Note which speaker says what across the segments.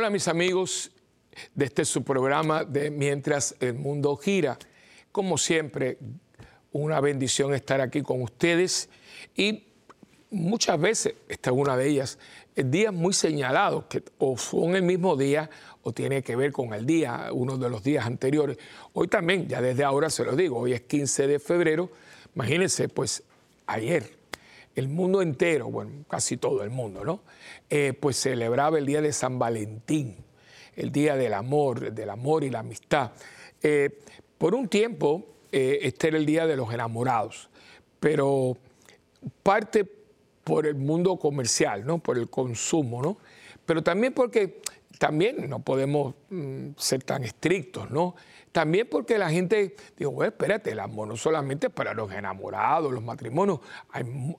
Speaker 1: Hola mis amigos de este su programa de Mientras el Mundo Gira. Como siempre, una bendición estar aquí con ustedes y muchas veces, esta es una de ellas, días muy señalados, que o son el mismo día o tiene que ver con el día, uno de los días anteriores. Hoy también, ya desde ahora se lo digo, hoy es 15 de febrero, imagínense, pues ayer el mundo entero, bueno, casi todo el mundo, ¿no? Eh, pues celebraba el día de San Valentín, el día del amor, del amor y la amistad. Eh, por un tiempo, eh, este era el día de los enamorados, pero parte por el mundo comercial, ¿no? Por el consumo, ¿no? Pero también porque también no podemos mm, ser tan estrictos, ¿no? También porque la gente, digo, bueno, espérate, el amor no solamente para los enamorados, los matrimonios,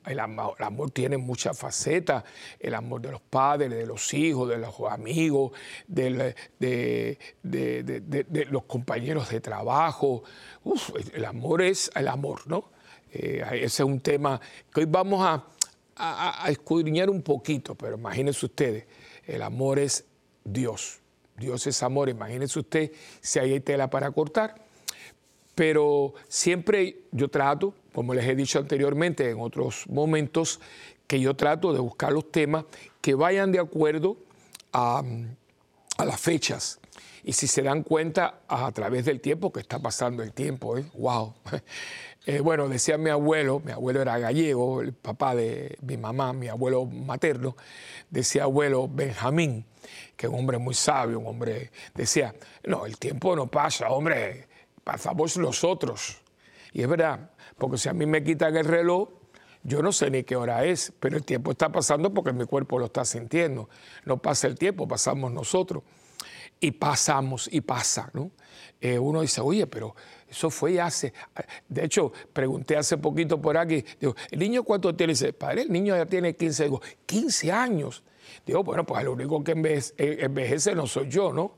Speaker 1: el, amor, tiene muchas facetas, el amor de los padres, de los hijos, de los amigos, de, los compañeros de trabajo. el amor es el amor, ¿no? Eh, ese es un tema que hoy vamos a escudriñar un poquito, pero imagínense ustedes, el amor es Dios. Dios es amor, imagínense usted si hay tela para cortar. Pero siempre yo trato, como les he dicho anteriormente en otros momentos, que yo trato de buscar los temas que vayan de acuerdo a, las fechas. Y si se dan cuenta a, través del tiempo, que está pasando el tiempo, ¿eh? wow. Eh, bueno, decía mi abuelo, mi abuelo era gallego, el papá de mi mamá, mi abuelo materno, decía abuelo Benjamín, que es un hombre muy sabio, un hombre, decía, no, el tiempo no pasa, hombre, pasamos nosotros. Y es verdad, porque si a mí me quitan el reloj, yo no sé ni qué hora es, pero el tiempo está pasando porque mi cuerpo lo está sintiendo. No pasa el tiempo, pasamos nosotros. Y pasamos y pasa, ¿no? Eh, uno dice, oye, pero eso fue hace. De hecho, pregunté hace poquito por aquí, digo, ¿el niño cuánto tiene? Dice, padre, el niño ya tiene 15. Digo, 15 años. Digo, bueno, pues el único que eh, envejece no soy yo, ¿no?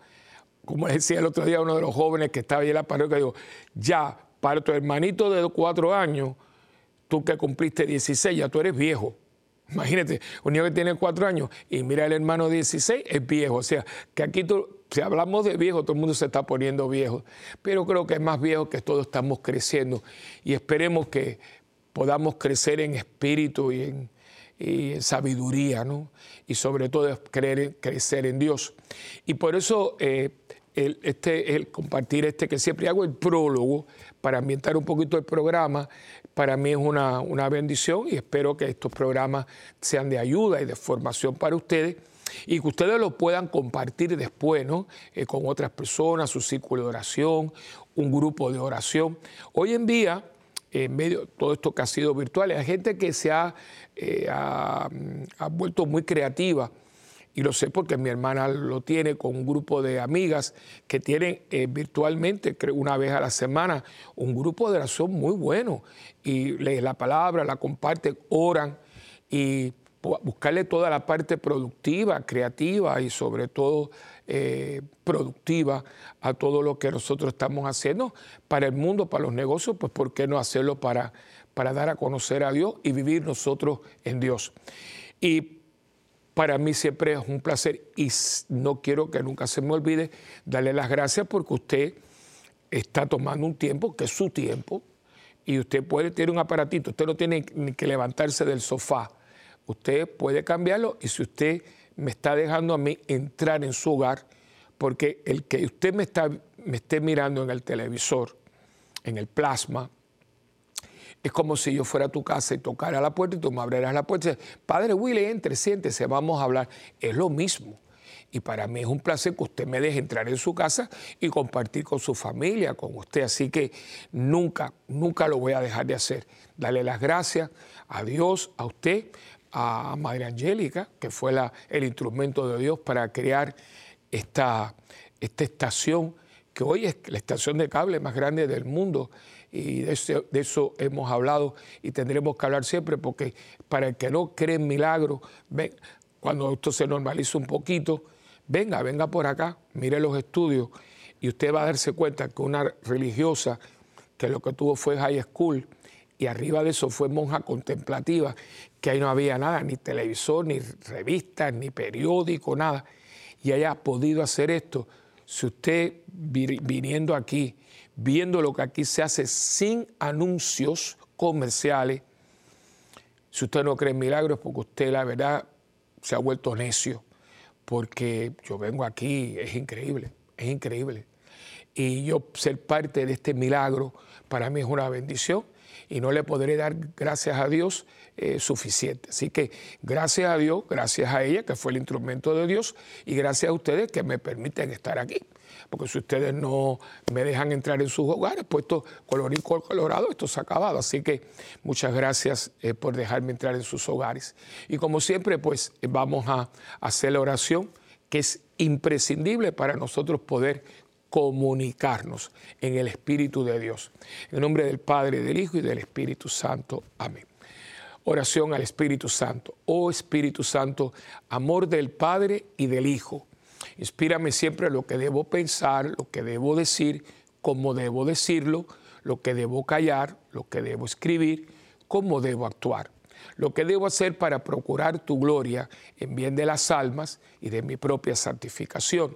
Speaker 1: Como decía el otro día uno de los jóvenes que estaba ahí en la parroquia, digo, ya, para tu hermanito de cuatro años, tú que cumpliste 16, ya tú eres viejo. Imagínate, un niño que tiene cuatro años y mira el hermano de 16, es viejo. O sea, que aquí tú, si hablamos de viejo, todo el mundo se está poniendo viejo. Pero creo que es más viejo que todos estamos creciendo. Y esperemos que podamos crecer en espíritu y en, sabiduría, ¿no? Y sobre todo crecer en Dios. Y por eso eh, el, este, compartir este que siempre hago, el prólogo, para ambientar un poquito el programa, para mí es una, una bendición y espero que estos programas sean de ayuda y de formación para ustedes y que ustedes lo puedan compartir después, ¿no? Eh, con otras personas, su círculo de oración, un grupo de oración. Hoy en día, en medio de todo esto que ha sido virtual, hay gente que se ha, eh, ha, vuelto muy creativa. Y lo sé porque mi hermana lo tiene con un grupo de amigas que tienen eh, virtualmente, una vez a la semana, un grupo de oración muy bueno. Y leen la palabra, la comparten, oran y buscarle toda la parte productiva, creativa y sobre todo eh, productiva a todo lo que nosotros estamos haciendo para el mundo, para los negocios, pues ¿por qué no hacerlo para, para dar a conocer a Dios y vivir nosotros en Dios? Y para mí siempre es un placer y no quiero que nunca se me olvide darle las gracias porque usted está tomando un tiempo que es su tiempo y usted puede tener un aparatito, usted no tiene que levantarse del sofá usted puede cambiarlo y si usted me está dejando a mí entrar en su hogar, porque el que usted me, está, me esté mirando en el televisor, en el plasma, es como si yo fuera a tu casa y tocara la puerta y tú me abrieras la puerta y dices, Padre Willy, entre, siéntese, vamos a hablar. Es lo mismo. Y para mí es un placer que usted me deje entrar en su casa y compartir con su familia, con usted. Así que nunca, nunca lo voy a dejar de hacer. Dale las gracias a Dios, a usted, a Madre Angélica, que fue el instrumento de Dios para crear esta, esta estación, que hoy es la estación de cable más grande del mundo. Y de eso, hemos hablado y tendremos que hablar siempre, porque para el que no cree en milagros, cuando esto se normaliza un poquito, venga, venga por acá, mire los estudios y usted va a darse cuenta que una religiosa que lo que tuvo fue high school, y arriba de eso fue monja contemplativa, que ahí no había nada, ni televisor, ni revistas, ni periódico, nada. y haya podido hacer esto, si usted viniendo aquí, viendo lo que aquí se hace sin anuncios comerciales, si usted no cree en milagros, porque usted la verdad se ha vuelto necio, porque yo vengo aquí, es increíble, es increíble. Y yo ser parte de este milagro para mí es una bendición y no le podré dar gracias a Dios eh, suficiente. Así que gracias a Dios, gracias a ella, que fue el instrumento de Dios, y gracias a ustedes que me permiten estar aquí. Porque si ustedes no me dejan entrar en sus hogares, pues esto, colorín colorado, esto se ha acabado. Así que muchas gracias eh, por dejarme entrar en sus hogares. Y como siempre, pues vamos a hacer la oración que es imprescindible para nosotros poder comunicarnos en el Espíritu de Dios. En nombre del Padre, del Hijo y del Espíritu Santo. Amén. Oración al Espíritu Santo. Oh Espíritu Santo, amor del Padre y del Hijo. Inspírame siempre lo que debo pensar, lo que debo decir, cómo debo decirlo, lo que debo callar, lo que debo escribir, cómo debo actuar, lo que debo hacer para procurar tu gloria en bien de las almas y de mi propia santificación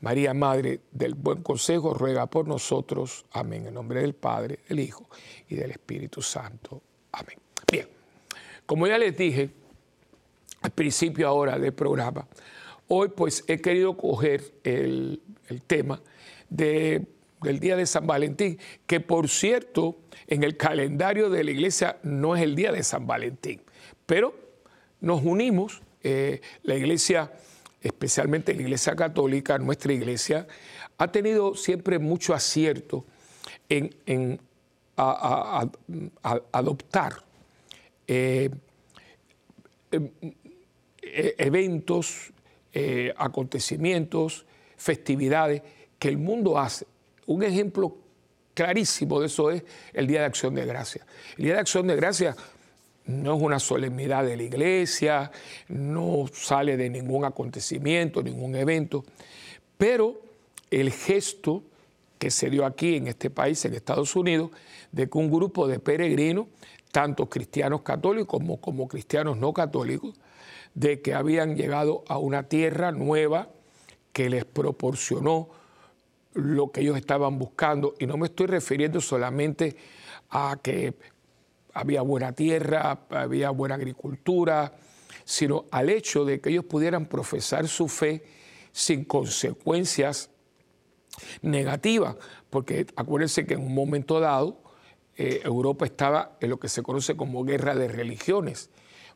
Speaker 1: María, Madre del Buen Consejo, ruega por nosotros. Amén. En nombre del Padre, del Hijo y del Espíritu Santo. Amén. Bien, como ya les dije al principio ahora del programa, hoy pues he querido coger el, tema del día de San Valentín, que por cierto en el calendario de la iglesia no es el día de San Valentín, pero nos unimos, eh, la iglesia especialmente la Iglesia Católica, nuestra Iglesia, ha tenido siempre mucho acierto en, adoptar eh, em, e, eventos, eh, acontecimientos, festividades que el mundo hace. Un ejemplo clarísimo de eso es el Día de Acción de Gracia. El Día de Acción de Gracia no es una solemnidad de la iglesia, no sale de ningún acontecimiento, ningún evento, pero el gesto que se dio aquí en este país, en Estados Unidos, de que un grupo de peregrinos, tanto cristianos católicos como, como cristianos no católicos, de que habían llegado a una tierra nueva que les proporcionó lo que ellos estaban buscando. Y no me estoy refiriendo solamente a que había buena tierra, había buena agricultura, sino al hecho de que ellos pudieran profesar su fe sin consecuencias negativas, porque acuérdense que en un momento dado eh, Europa estaba en lo que se conoce como guerra de religiones,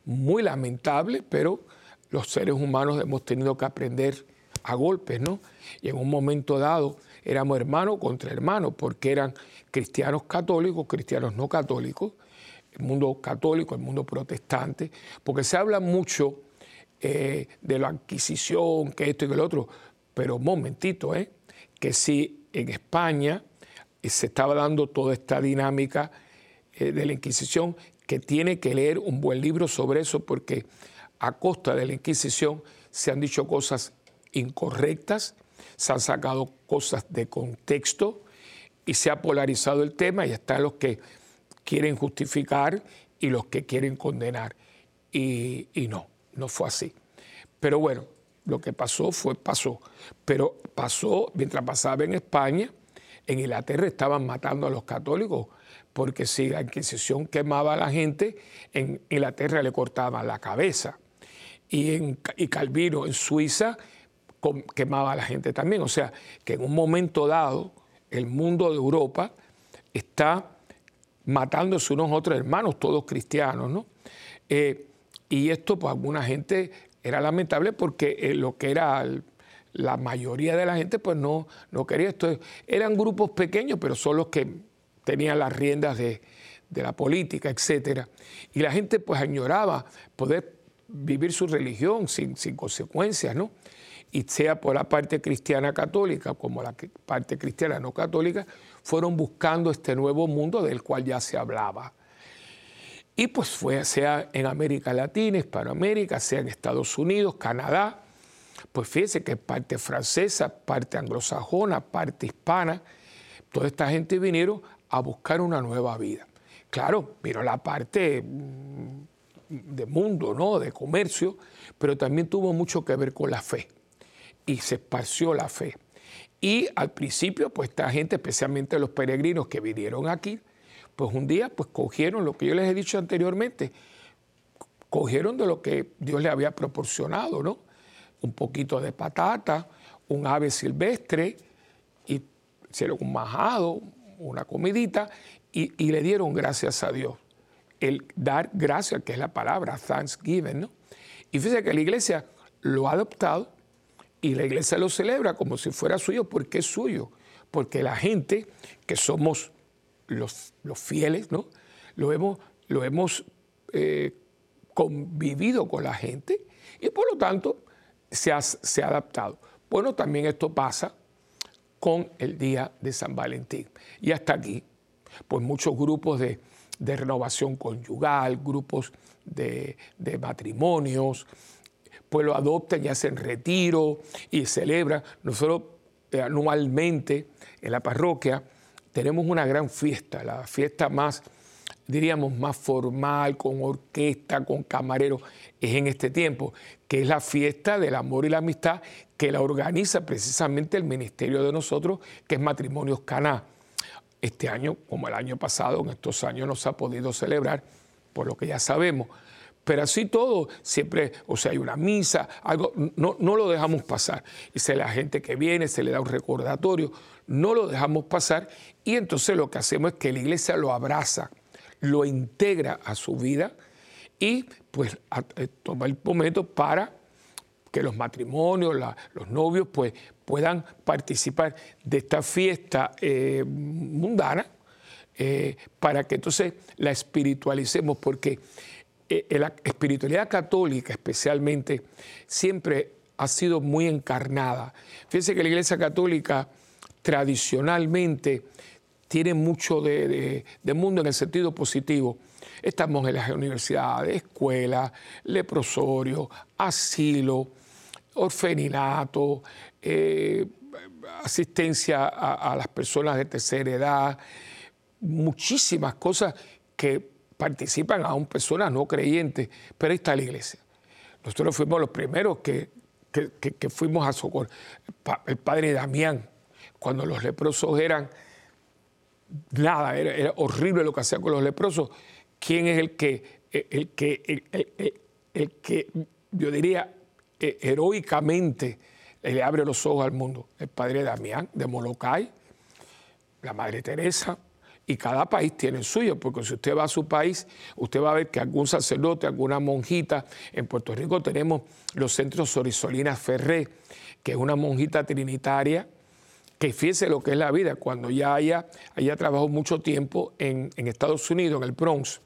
Speaker 1: muy lamentable, pero los seres humanos hemos tenido que aprender a golpes, ¿no? Y en un momento dado éramos hermanos contra hermanos, porque eran cristianos católicos, cristianos no católicos, el mundo católico, el mundo protestante, porque se habla mucho eh, de la Inquisición, que esto y que lo otro, pero un momentito, ¿eh? que si en España eh, se estaba dando toda esta dinámica eh, de la Inquisición, que tiene que leer un buen libro sobre eso, porque a costa de la Inquisición se han dicho cosas incorrectas, se han sacado cosas de contexto y se ha polarizado el tema y están los que quieren justificar y los que quieren condenar. Y, no, no fue así. Pero bueno, lo que pasó fue, pasó. Pero pasó, mientras pasaba en España, en Inglaterra estaban matando a los católicos, porque si la Inquisición quemaba a la gente, en Inglaterra le cortaban la cabeza. Y, en, y Calvino en Suiza quemaba a la gente también. O sea, que en un momento dado, el mundo de Europa está matándose unos otros hermanos, todos cristianos, ¿no? Eh, y esto, pues, alguna gente era lamentable porque eh, lo que era la mayoría de la gente, pues, no, no quería esto. Eran grupos pequeños, pero son los que tenían las riendas de, la política, etcétera. Y la gente, pues, añoraba poder vivir su religión sin, sin consecuencias, ¿no? Y sea por la parte cristiana católica como la parte cristiana no católica, fueron buscando este nuevo mundo del cual ya se hablaba. Y pues fue, sea en América Latina, Hispanoamérica, sea en Estados Unidos, Canadá, pues fíjense que parte francesa, parte anglosajona, parte hispana, toda esta gente vinieron a buscar una nueva vida. Claro, vino la parte mm, de mundo, ¿no? de comercio, pero también tuvo mucho que ver con la fe. Y se esparció la fe. Y al principio, pues esta gente, especialmente los peregrinos que vinieron aquí, pues un día pues cogieron lo que yo les he dicho anteriormente, cogieron de lo que Dios les había proporcionado, ¿no? Un poquito de patata, un ave silvestre, y hicieron un majado, una comidita, y, y le dieron gracias a Dios. El dar gracias, que es la palabra, thanksgiving, ¿no? Y fíjense que la iglesia lo ha adoptado y la iglesia lo celebra como si fuera suyo, porque es suyo, porque la gente que somos los, los fieles, ¿no? Lo hemos, lo hemos eh, convivido con la gente y por lo tanto se ha, se ha adaptado. Bueno, también esto pasa con el día de San Valentín. Y hasta aquí, pues muchos grupos de, de renovación conyugal, grupos de, de, matrimonios, pues lo adoptan y hacen retiro y celebran. Nosotros eh, anualmente en la parroquia tenemos una gran fiesta, la fiesta más, diríamos, más formal, con orquesta, con camareros, es en este tiempo, que es la fiesta del amor y la amistad que la organiza precisamente el ministerio de nosotros, que es Matrimonios Caná. Este año, como el año pasado, en estos años no se ha podido celebrar, por lo que ya sabemos. Pero así todo, siempre, o sea, hay una misa, algo, no, no lo dejamos pasar. Y se la gente que viene, se le da un recordatorio, no lo dejamos pasar y entonces lo que hacemos es que la iglesia lo abraza, lo integra a su vida y pues eh, toma el momento para que los matrimonios, los novios pues puedan participar de esta fiesta eh, mundana eh, para que entonces la espiritualicemos porque la espiritualidad católica especialmente siempre ha sido muy encarnada. Fíjense que la Iglesia Católica tradicionalmente tiene mucho de, mundo en el sentido positivo. Estamos en las universidades, escuelas, leprosorio, asilo, orfeninato, eh, asistencia a, las personas de tercera edad, muchísimas cosas que participan aún personas no creyentes, pero ahí está la iglesia. Nosotros fuimos los primeros que, que, fuimos a socorrer. El padre Damián, cuando los leprosos eran nada, era, horrible lo que hacía con los leprosos. ¿Quién es el que, el que, el, que yo diría, eh, heroicamente le abre los ojos al mundo? El padre Damián de Molokai, la madre Teresa, y cada país tiene el suyo, porque si usted va a su país, usted va a ver que algún sacerdote, alguna monjita, en Puerto Rico tenemos los centros Sorisolina Ferré, que es una monjita trinitaria que fíjese lo que es la vida, cuando ya haya, haya trabajado mucho tiempo en, Estados Unidos, en el Bronx,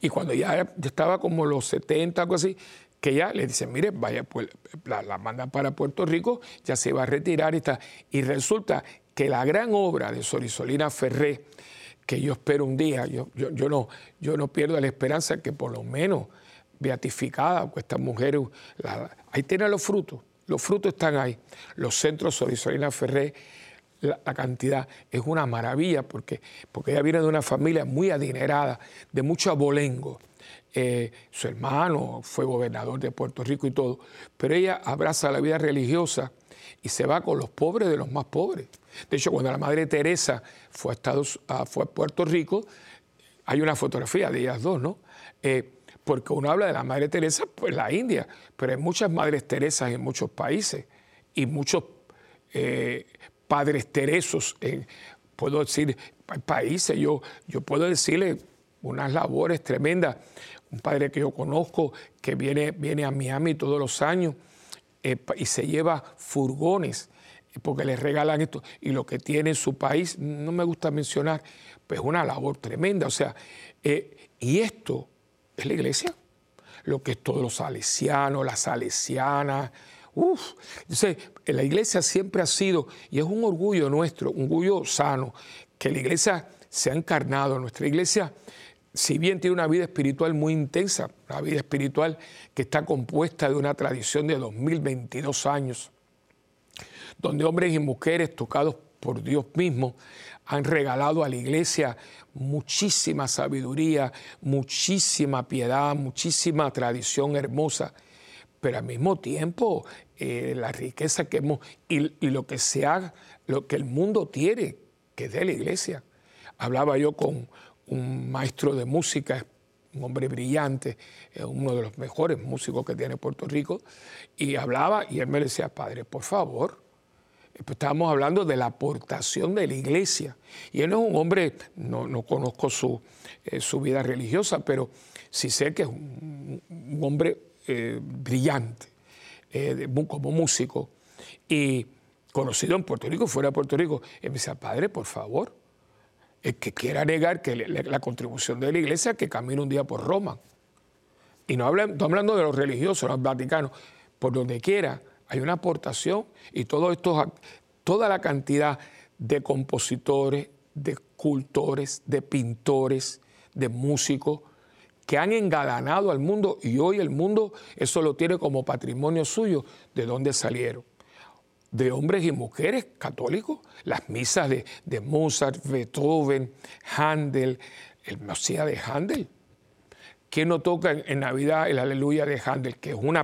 Speaker 1: y cuando ya, estaba como los 70, algo así, que ya le dicen, mire, vaya, pues la, la mandan para Puerto Rico, ya se va a retirar y está. Y resulta que la gran obra de Sorisolina Ferré, que yo espero un día, yo, yo, no, yo no pierdo la esperanza que por lo menos beatificada, pues estas mujeres, ahí tienen los frutos, los frutos están ahí. Los centros Sorisolina Ferré, la, cantidad es una maravilla porque, porque ella viene de una familia muy adinerada, de mucho abolengo. Eh, su hermano fue gobernador de Puerto Rico y todo, pero ella abraza la vida religiosa y se va con los pobres de los más pobres. De hecho, cuando la Madre Teresa fue a, Estados, fue a Puerto Rico, hay una fotografía de ellas dos, ¿no? Eh, porque uno habla de la Madre Teresa, pues la India, pero hay muchas Madres Teresas en muchos países y muchos eh, Padres Teresos en, puedo decir, países. Yo, yo puedo decirle unas labores tremendas. Un padre que yo conozco que viene, viene a Miami todos los años eh, y se lleva furgones eh, porque le regalan esto y lo que tiene en su país, no me gusta mencionar, pues una labor tremenda. O sea, y esto es la iglesia, lo que es todos los salesianos, las salesianas, Uf, entonces, la iglesia siempre ha sido, y es un orgullo nuestro, un orgullo sano, que la iglesia se ha encarnado. Nuestra iglesia, si bien tiene una vida espiritual muy intensa, una vida espiritual que está compuesta de una tradición de 2022 años, donde hombres y mujeres tocados por Dios mismo han regalado a la iglesia muchísima sabiduría, muchísima piedad, muchísima tradición hermosa, pero al mismo tiempo eh, la riqueza que hemos y, lo que se haga, lo que el mundo tiene, que es de la iglesia. Hablaba yo con un maestro de música, un hombre brillante, eh, uno de los mejores músicos que tiene Puerto Rico, y hablaba y él me decía, padre, por favor, pues estábamos hablando de la aportación de la iglesia. Y él no es un hombre, no, conozco su, eh, su, vida religiosa, pero sí sé que es un, hombre eh, brillante eh, como músico y conocido en Puerto Rico, fuera de Puerto Rico. Y me decía, padre, por favor, el que quiera negar que la, contribución de la iglesia, que camine un día por Roma. Y no hablando de los religiosos, los vaticanos, por donde quiera hay una aportación y todo esto, toda la cantidad de compositores, de cultores, de pintores, de músicos que han engalanado al mundo y hoy el mundo eso lo tiene como patrimonio suyo, de dónde salieron. De hombres y mujeres católicos, las misas de, Mozart, Beethoven, Handel, el Mesías de Handel, ¿Quién no toca en, Navidad el Aleluya de Handel, que es un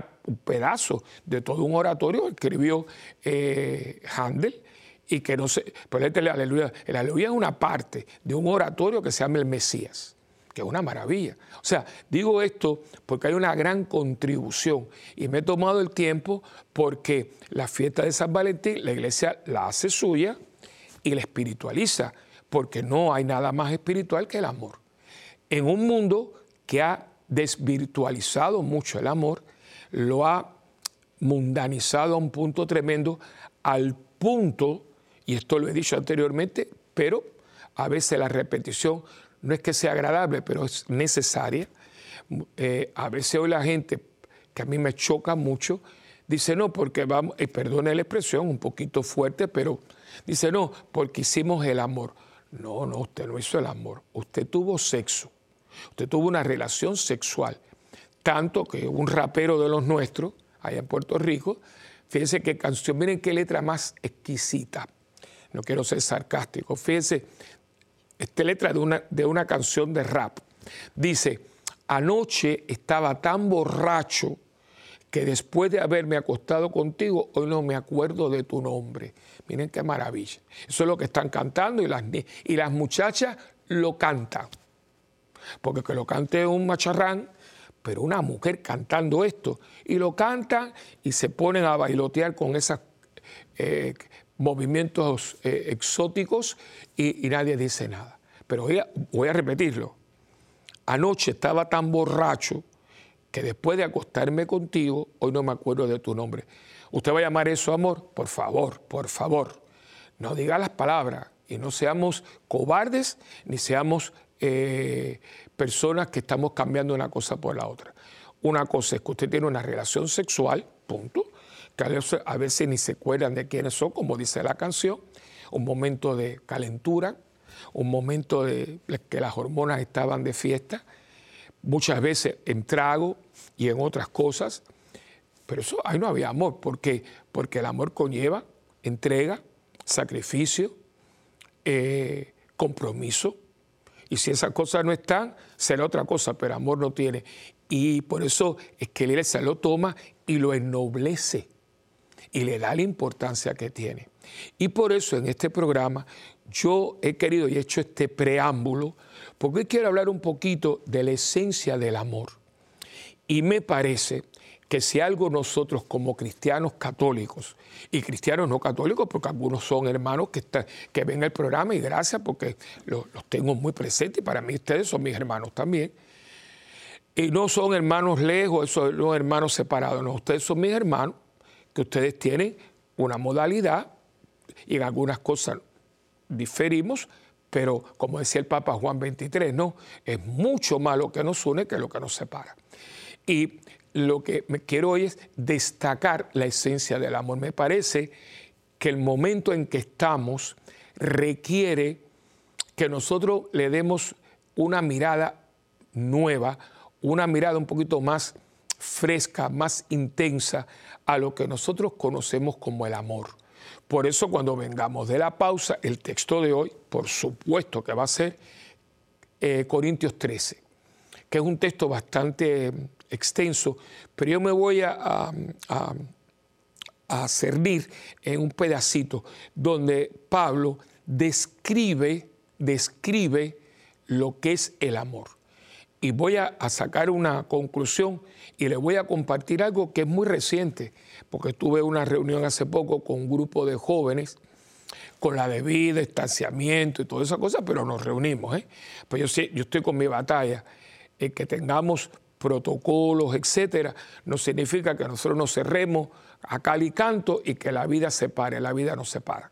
Speaker 1: pedazo de todo un oratorio que escribió eh, Handel? Y que no sé, pero este el aleluya, el aleluya es una parte de un oratorio que se llama el Mesías, que es una maravilla. O sea, digo esto porque hay una gran contribución y me he tomado el tiempo porque la fiesta de San Valentín la iglesia la hace suya y la espiritualiza, porque no hay nada más espiritual que el amor. En un mundo que ha desvirtualizado mucho el amor, lo ha mundanizado a un punto tremendo, al punto, y esto lo he dicho anteriormente, pero a veces la repetición no es que sea agradable, pero es necesaria. Eh, a veces hoy la gente, que a mí me choca mucho, dice no, porque vamos, y perdone la expresión, un poquito fuerte, pero dice no, porque hicimos el amor. No, no, usted no hizo el amor, usted tuvo sexo. Usted tuvo una relación sexual, tanto que un rapero de los nuestros, allá en Puerto Rico, fíjense qué canción, miren qué letra más exquisita. No quiero ser sarcástico, fíjense, esta letra de una, de una canción de rap. Dice, anoche estaba tan borracho que después de haberme acostado contigo, hoy no me acuerdo de tu nombre. Miren qué maravilla. Eso es lo que están cantando y las, y las muchachas lo cantan porque que lo cante un macharrán, pero una mujer cantando esto, y lo cantan y se ponen a bailotear con esos eh, movimientos eh, exóticos y, nadie dice nada. Pero voy a, repetirlo. Anoche estaba tan borracho que después de acostarme contigo, hoy no me acuerdo de tu nombre. ¿Usted va a llamar eso amor? Por favor, por favor. No diga las palabras y no seamos cobardes ni seamos eh, personas que estamos cambiando una cosa por la otra. Una cosa es que usted tiene una relación sexual, punto, a veces, ni se acuerdan de quiénes son, como dice la canción, un momento de calentura, un momento de que las hormonas estaban de fiesta, muchas veces en trago y en otras cosas, pero eso ahí no había amor, ¿por qué? Porque el amor conlleva entrega, sacrificio, eh, compromiso, y si esas cosas no están, será otra cosa, pero amor no tiene. Y por eso es que la iglesia lo toma y lo ennoblece y le da la importancia que tiene. Y por eso en este programa yo he querido y he hecho este preámbulo, porque quiero hablar un poquito de la esencia del amor. Y me parece que si algo nosotros como cristianos católicos y cristianos no católicos, porque algunos son hermanos que, que ven el programa y gracias porque los, tengo muy presentes y para mí ustedes son mis hermanos también. Y no son hermanos lejos, son los hermanos separados, no, ustedes son mis hermanos, que ustedes tienen una modalidad y en algunas cosas diferimos, pero como decía el Papa Juan 23, no, es mucho más lo que nos une que lo que nos separa. Y lo que me quiero hoy es destacar la esencia del amor. Me parece que el momento en que estamos requiere que nosotros le demos una mirada nueva, una mirada un poquito más fresca, más intensa a lo que nosotros conocemos como el amor. Por eso cuando vengamos de la pausa, el texto de hoy, por supuesto que va a ser eh, Corintios 13, que es un texto bastante extenso, pero yo me voy a, a, en un pedacito donde Pablo describe, describe lo que es el amor. Y voy a, sacar una conclusión y le voy a compartir algo que es muy reciente, porque tuve una reunión hace poco con un grupo de jóvenes con la debida estanciamiento y toda esa cosa, pero nos reunimos. ¿eh? Pues yo, yo estoy con mi batalla. El que tengamos protocolos, etcétera, no significa que nosotros nos cerremos a cal y canto y que la vida se pare, la vida no se para.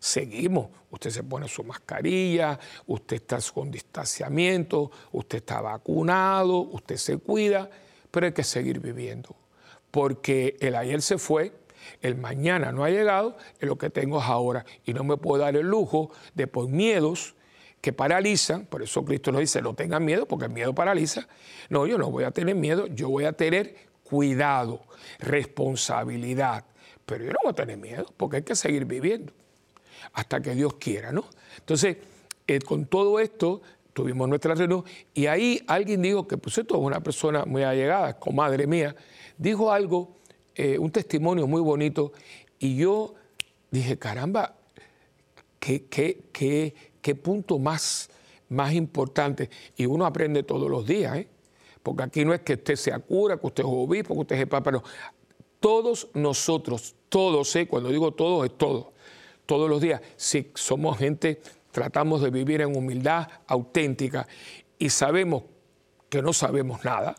Speaker 1: Seguimos, usted se pone su mascarilla, usted está con distanciamiento, usted está vacunado, usted se cuida, pero hay que seguir viviendo, porque el ayer se fue, el mañana no ha llegado, y lo que tengo es ahora, y no me puedo dar el lujo de por miedos, que paralizan, por eso Cristo nos dice, no tengan miedo, porque el miedo paraliza. No, yo no voy a tener miedo, yo voy a tener cuidado, responsabilidad, pero yo no voy a tener miedo, porque hay que seguir viviendo hasta que Dios quiera, ¿no? Entonces, eh, con todo esto, tuvimos nuestra reunión y ahí alguien dijo que, pues esto es una persona muy allegada, comadre mía, dijo algo, eh, un testimonio muy bonito y yo dije, caramba, qué, qué, qué, qué punto más, más importante. Y uno aprende todos los días, ¿eh? porque aquí no es que usted sea cura, que usted es obispo, que usted es papa, no. Todos nosotros, todos, ¿eh? cuando digo todos, es todos, todos los días, si somos gente, tratamos de vivir en humildad auténtica y sabemos que no sabemos nada,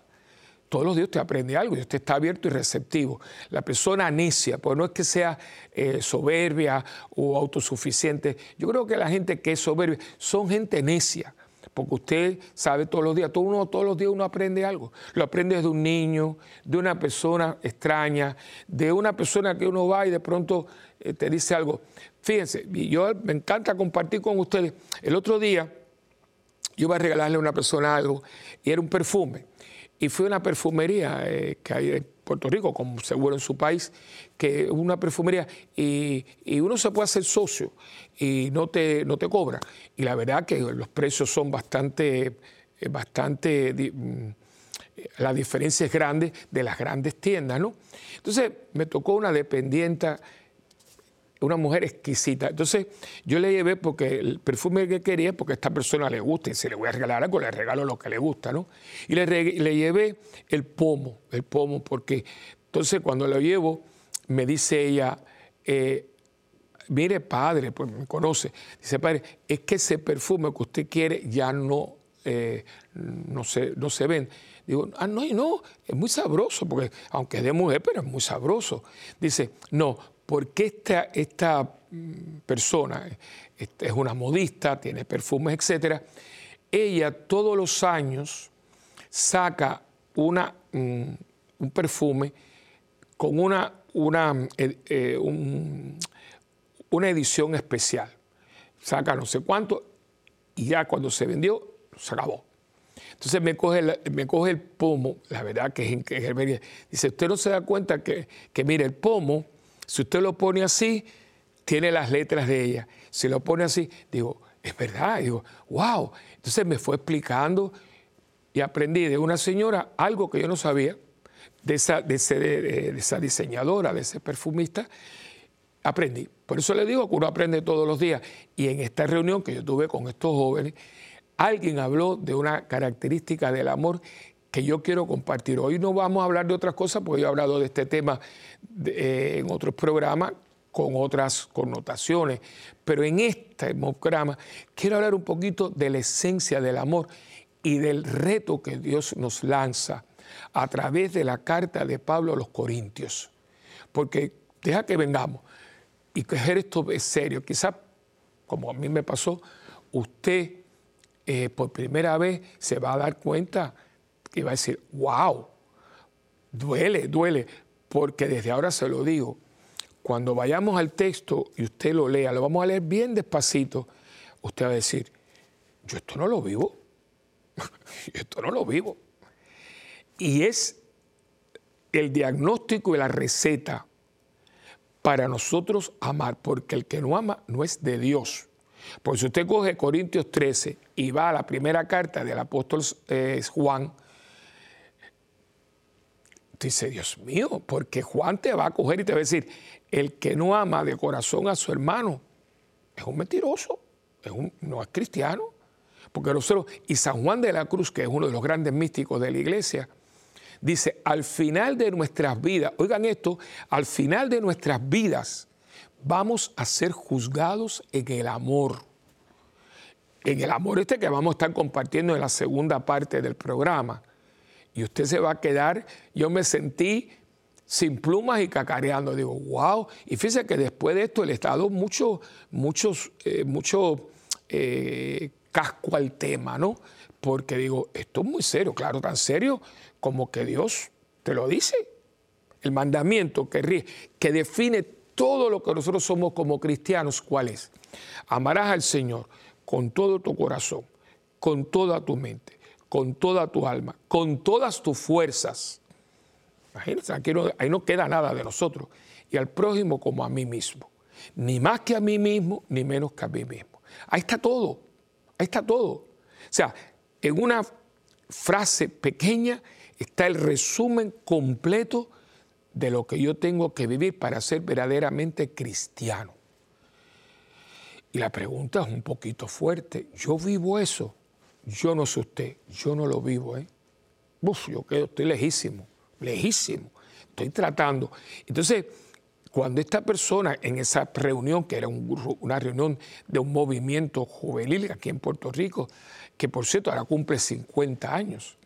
Speaker 1: todos los días usted aprende algo y usted está abierto y receptivo. La persona necia, pues no es que sea eh, soberbia o autosuficiente. Yo creo que la gente que es soberbia son gente necia, porque usted sabe todos los días, todo uno, todos los días uno aprende algo. Lo aprende de un niño, de una persona extraña, de una persona que uno va y de pronto te dice algo. Fíjense, yo me encanta compartir con ustedes. El otro día yo iba a regalarle a una persona algo y era un perfume. Y fue una perfumería eh, que hay en Puerto Rico, como seguro en su país, que es una perfumería y, uno se puede hacer socio y no te, no te cobra. Y la verdad que los precios son bastante, eh, bastante, mm, la diferencia es grande de las grandes tiendas, ¿no? Entonces me tocó una dependienta una mujer exquisita. Entonces yo le llevé porque el perfume que quería, porque esta persona le gusta y si le voy a regalar algo, le regalo lo que le gusta, ¿no? Y le, le llevé el pomo, el pomo, porque entonces cuando lo llevo, me dice ella, eh, mire padre, pues me conoce, dice padre, es que ese perfume que usted quiere ya no, eh, no, se, no se ven. Digo, ah, no, no, es muy sabroso, porque aunque es de mujer, pero es muy sabroso. Dice, no, porque esta, esta mm, persona es una modista, tiene perfumes, etc., ella todos los años saca una, mm, un perfume con una, una, eh, una edición especial. Saca no sé cuánto y ya cuando se vendió, se acabó. Entonces me coge, el, me coge el pomo, la verdad que es, que Dice, usted no se da cuenta que, que mire, el pomo si usted lo pone así, tiene las letras de ella. Si lo pone así, digo, es verdad. Digo, wow. Entonces me fue explicando y aprendí de una señora algo que yo no sabía, de esa, de, esa diseñadora, de ese perfumista. Aprendí. Por eso le digo que uno aprende todos los días. Y en esta reunión que yo tuve con estos jóvenes, alguien habló de una característica del amor que yo quiero compartir. Hoy no vamos a hablar de otras cosas, porque yo he hablado de este tema eh, en otros programas con otras connotaciones, pero en este programa quiero hablar un poquito de la esencia del amor y del reto que Dios nos lanza a través de la carta de Pablo a los Corintios. Porque deja que vengamos y coger esto es serio. Quizás, como a mí me pasó, usted eh, por primera vez se va a dar cuenta y va a decir, wow, duele, duele, porque desde ahora se lo digo, cuando vayamos al texto y usted lo lea, lo vamos a leer bien despacito, usted va a decir, yo esto no lo vivo, esto no lo vivo. Y es el diagnóstico y la receta para nosotros amar, porque el que no ama no es de Dios. Pues si usted coge Corintios 13 y va a la primera carta del apóstol eh, Juan, dice, Dios mío, porque Juan te va a coger y te va a decir, el que no ama de corazón a su hermano es un mentiroso, es un, no es cristiano. Porque nosotros, y San Juan de la Cruz, que es uno de los grandes místicos de la iglesia, dice, al final de nuestras vidas, oigan esto, al final de nuestras vidas vamos a ser juzgados en el amor. En el amor este que vamos a estar compartiendo en la segunda parte del programa. Y usted se va a quedar, yo me sentí sin plumas y cacareando. Digo, wow. Y fíjese que después de esto le he dado mucho, muchos, eh, mucho eh, casco al tema, ¿no? Porque digo, esto es muy serio, claro, tan serio como que Dios te lo dice. El mandamiento que, que define todo lo que nosotros somos como cristianos, ¿cuál es? Amarás al Señor con todo tu corazón, con toda tu mente, con toda tu alma, con todas tus fuerzas. Imagínense, ahí no queda nada de nosotros. Y al prójimo como a mí mismo. Ni más que a mí mismo, ni menos que a mí mismo. Ahí está todo. Ahí está todo. O sea, en una frase pequeña está el resumen completo de lo que yo tengo que vivir para ser verdaderamente cristiano. Y la pregunta es un poquito fuerte. ¿Yo vivo eso? Yo no sé usted, yo no lo vivo, ¿eh? Uf, yo quedo, estoy lejísimo, lejísimo. Estoy tratando. Entonces, cuando esta persona en esa reunión, que era una reunión de un movimiento juvenil aquí en Puerto Rico, que por cierto ahora cumple 50 años,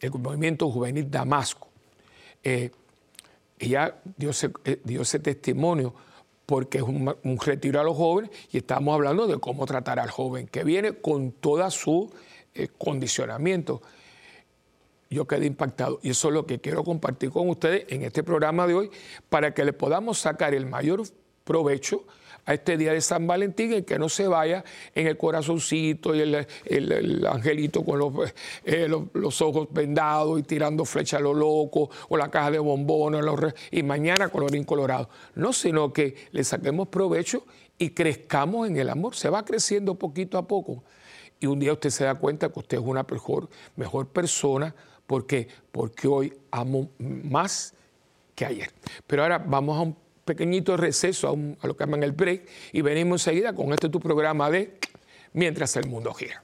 Speaker 1: el movimiento juvenil Damasco, eh, ella dio ese, eh, dio ese testimonio porque es un, retiro a los jóvenes y estamos hablando de cómo tratar al joven que viene con toda su eh, condicionamiento. Yo quedé impactado y eso es lo que quiero compartir con ustedes en este programa de hoy para que le podamos sacar el mayor provecho a este día de San Valentín y que no se vaya en el corazoncito y el, angelito con eh, los, los, ojos vendados y tirando flecha a lo loco o la caja de bombones y mañana colorín colorado. No, sino que le saquemos provecho y crezcamos en el amor. Se va creciendo poquito a poco. Y un día usted se da cuenta que usted es una mejor, mejor persona. ¿Por qué? Porque hoy amo más que ayer. Pero ahora vamos a un pequeñito receso a, lo que llaman el break y venimos enseguida con este tu programa de Mientras el mundo gira.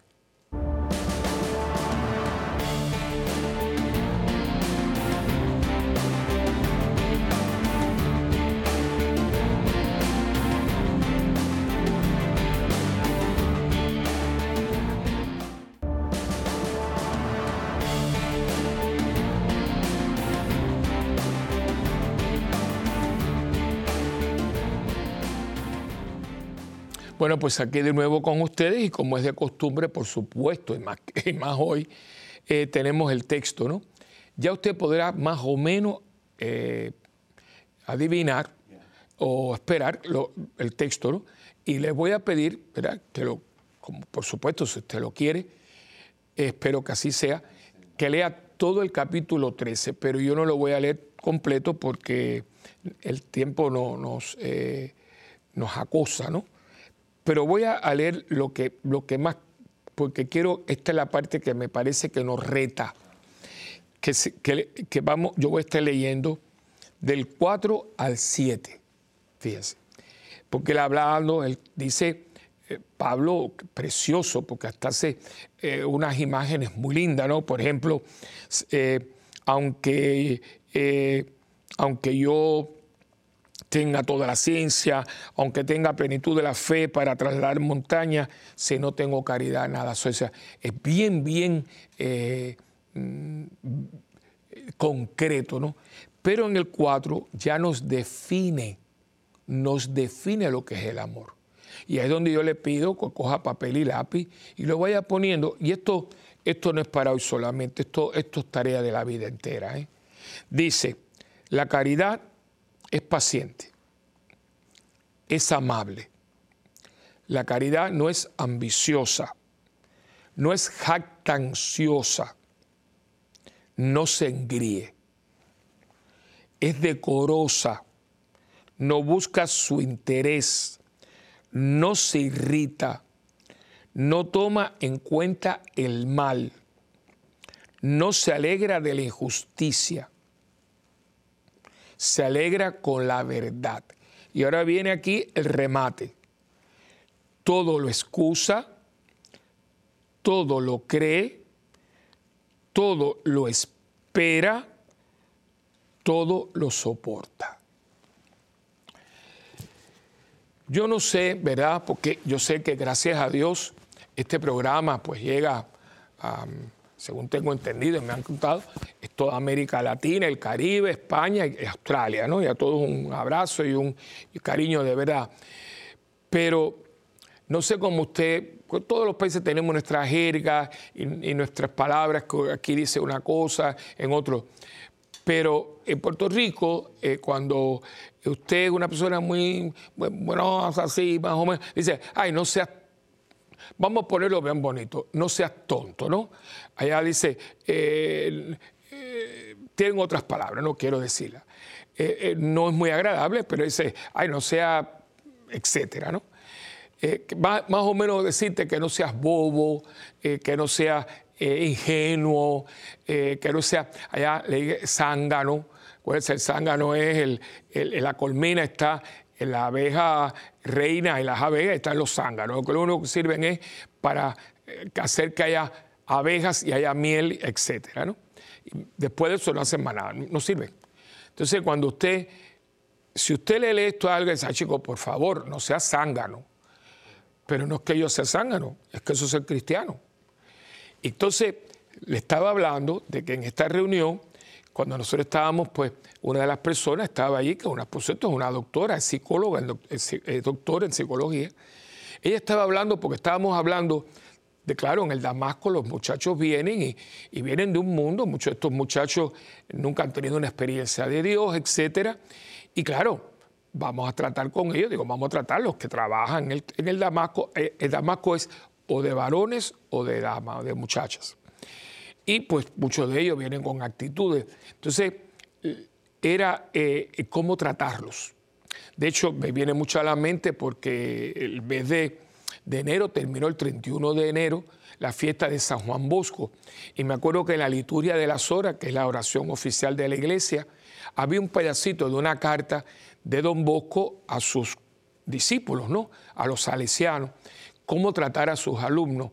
Speaker 1: Bueno, pues aquí de nuevo con ustedes y como es de costumbre, por supuesto, y más, más hoy, eh, tenemos el texto, ¿no? Ya usted podrá más o menos eh, adivinar o esperar el texto, ¿no? Y les voy a pedir, ¿verdad? Que lo, por supuesto, si usted lo quiere, espero que así sea, que lea todo el capítulo 13, pero yo no lo voy a leer completo porque el tiempo no, nos, eh, nos acosa, ¿no? Pero voy a leer lo que, lo que más, porque quiero, esta es la parte que me parece que nos reta, que, que, vamos, yo voy a estar leyendo del 4 al 7, fíjense, porque él hablando, él dice, eh, Pablo, precioso, porque hasta hace eh, unas imágenes muy lindas, ¿no? Por ejemplo, eh, aunque, aunque yo tenga toda la ciencia, aunque tenga plenitud de la fe para trasladar montañas, si no tengo caridad, nada. O sea, es bien, bien eh, mm, concreto, ¿no? Pero en el 4 ya nos define, nos define lo que es el amor. Y es donde yo le pido que coja papel y lápiz y lo vaya poniendo. Y esto, esto no es para hoy solamente, esto, esto es tarea de la vida entera. ¿eh? Dice, la caridad es paciente, es amable. La caridad no es ambiciosa, no es jactanciosa, no se engríe, es decorosa, no busca su interés, no se irrita, no toma en cuenta el mal, no se alegra de la injusticia, se alegra con la verdad. Y ahora viene aquí el remate. Todo lo excusa, todo lo cree, todo lo espera, todo lo soporta. Yo no sé, ¿verdad? Porque yo sé que gracias a Dios este programa pues llega, según tengo entendido me han contado, es toda América Latina, el Caribe, España y Australia, ¿no? Y a todos un abrazo y un cariño de verdad. Pero no sé cómo usted, todos los países tenemos nuestras jergas y, y nuestras palabras, que aquí dice una cosa, en otro. Pero en Puerto Rico, eh, cuando usted es una persona muy, bueno, así, más o menos, dice, ay, no seas, vamos a ponerlo bien bonito, no seas tonto, ¿no? Allá dice, eh, eh, tienen otras palabras, no quiero decirlas. no es muy agradable, pero dice, ay, no sea, etcétera, ¿no? más, o menos decirte que no seas bobo, que no seas eh, ingenuo, eh, que no sea, allá le dije zángano, pues el zángano es el, la colmena está en la abeja reina y las abejas están los zánganos, lo único que sirven es para eh, hacer que haya abejas y haya miel, etcétera, ¿no? después de eso no hacen más nada, no sirven. Entonces, cuando usted, si usted le lee esto a alguien, dice, chico, por favor, no sea zángano. Pero no es que yo sea zángano, es que eso es el cristiano. Entonces, le estaba hablando de que en esta reunión, cuando nosotros estábamos, pues una de las personas estaba allí, que por cierto, es una doctora, es psicóloga, es doctora en psicología. Ella estaba hablando porque estábamos hablando de, claro, en el Damasco los muchachos vienen y, vienen de un mundo, muchos de estos muchachos nunca han tenido una experiencia de Dios, etcétera. Y claro, vamos a tratar con ellos, digo, vamos a tratar los que trabajan en el, en el Damasco. Eh, el Damasco es o de varones o de damas, de muchachas. Y pues muchos de ellos vienen con actitudes. Entonces, era eh, cómo tratarlos. De hecho, me viene mucho a la mente porque el mes de, de, enero terminó el 31 de enero la fiesta de San Juan Bosco. Y me acuerdo que en la liturgia de las horas, que es la oración oficial de la iglesia, había un pedacito de una carta de Don Bosco a sus discípulos, ¿no? A los salesianos cómo tratar a sus alumnos,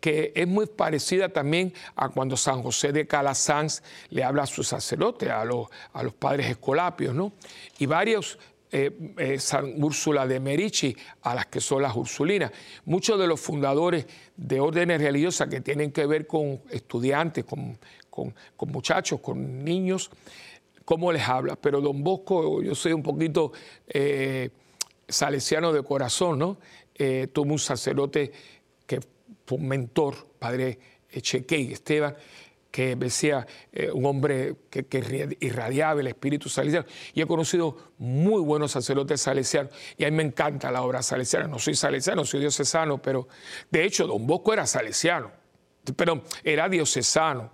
Speaker 1: que es muy parecida también a cuando San José de Calasanz le habla a sus sacerdotes, a los, a los padres escolapios, ¿no? Y varios eh, eh, San Úrsula de Merici, a las que son las Ursulinas. Muchos de los fundadores de órdenes religiosas que tienen que ver con estudiantes, con, muchachos, con niños, cómo les habla. Pero don Bosco, yo soy un poquito eh, salesiano de corazón, ¿no? tuvo un sacerdote fue un mentor, padre Echequei Esteban, que decía eh, un hombre que, irradiaba el espíritu salesiano. Y he conocido muy buenos sacerdotes salesianos. Y a mí me encanta la obra salesiana. No soy salesiano, soy diocesano, pero de hecho Don Bosco era salesiano, pero era diocesano.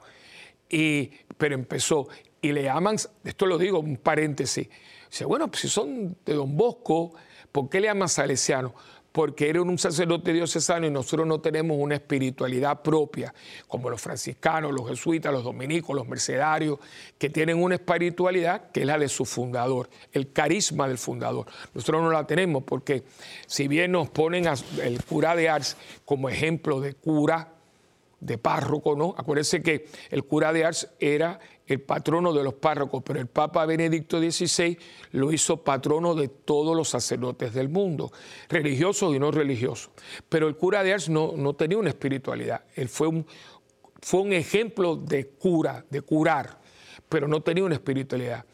Speaker 1: Y, pero empezó, y le llaman, esto lo digo, un paréntesis, dice, bueno, pues si son de Don Bosco, ¿por qué le llaman salesiano? Porque era un sacerdote diocesano y nosotros no tenemos una espiritualidad propia, como los franciscanos, los jesuitas, los dominicos, los mercedarios, que tienen una espiritualidad que es la de su fundador, el carisma del fundador. Nosotros no la tenemos porque si bien nos ponen el cura de Ars como ejemplo de cura, de párroco, ¿no? Acuérdense que el cura de Ars era el patrono de los párrocos, pero el Papa Benedicto XVI lo hizo patrono de todos los sacerdotes del mundo, religiosos y no religiosos. Pero el cura de Ars no, no tenía una espiritualidad, él fue un, fue un ejemplo de cura, de curar, pero no tenía una espiritualidad.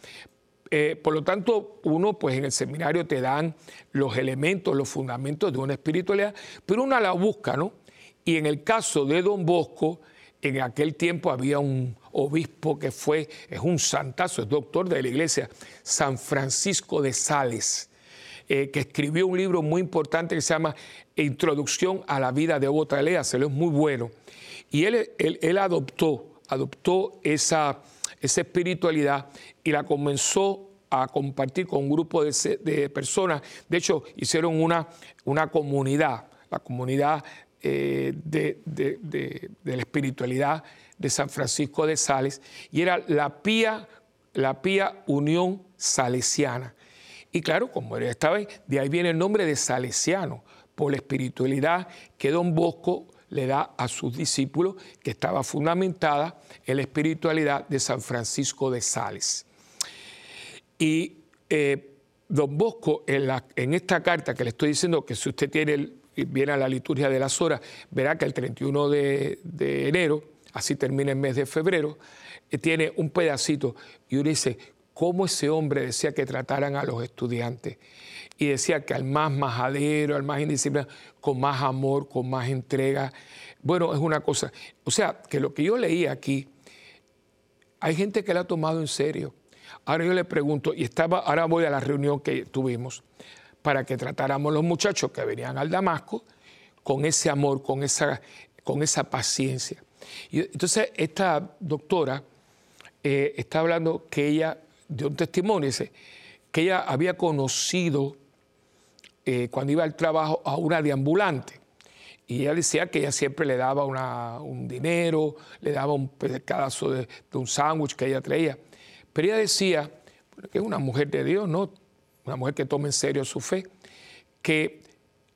Speaker 1: Eh, por lo tanto, uno, pues en el seminario te dan los elementos, los fundamentos de una espiritualidad, pero uno la busca, ¿no? Y en el caso de Don Bosco, en aquel tiempo había un obispo que fue, es un santazo, es doctor de la iglesia, San Francisco de Sales, eh, que escribió un libro muy importante que se llama Introducción a la vida de otra se es muy bueno. Y él, él, adoptó, adoptó esa, esa espiritualidad y la comenzó a compartir con un grupo de, de, personas. De hecho, hicieron una, una comunidad, la comunidad eh, de, la espiritualidad de San Francisco de Sales, y era la Pía, la Pía Unión Salesiana. Y claro, como él estaba ahí, de ahí viene el nombre de Salesiano, por la espiritualidad que don Bosco le da a sus discípulos, que estaba fundamentada en la espiritualidad de San Francisco de Sales. Y eh, don Bosco, en, la, en esta carta que le estoy diciendo, que si usted tiene el, viene a la liturgia de las horas, verá que el 31 de, enero, así termina el mes de febrero, eh, tiene un pedacito y uno dice, cómo ese hombre decía que trataran a los estudiantes. Y decía que al más majadero, al más indisciplinado, con más amor, con más entrega. Bueno, es una cosa. O sea, que lo que yo leí aquí, hay gente que la ha tomado en serio. Ahora yo le pregunto, y estaba, ahora voy a la reunión que tuvimos para que tratáramos los muchachos que venían al Damasco con ese amor, con esa, con esa paciencia. Entonces esta doctora eh, está hablando que ella, de un testimonio, dice, que ella había conocido eh, cuando iba al trabajo a una deambulante. Y ella decía que ella siempre le daba un dinero, le daba un pedazo de, de un sándwich que ella traía. Pero ella decía que es una mujer de Dios, ¿no? una mujer que toma en serio su fe, que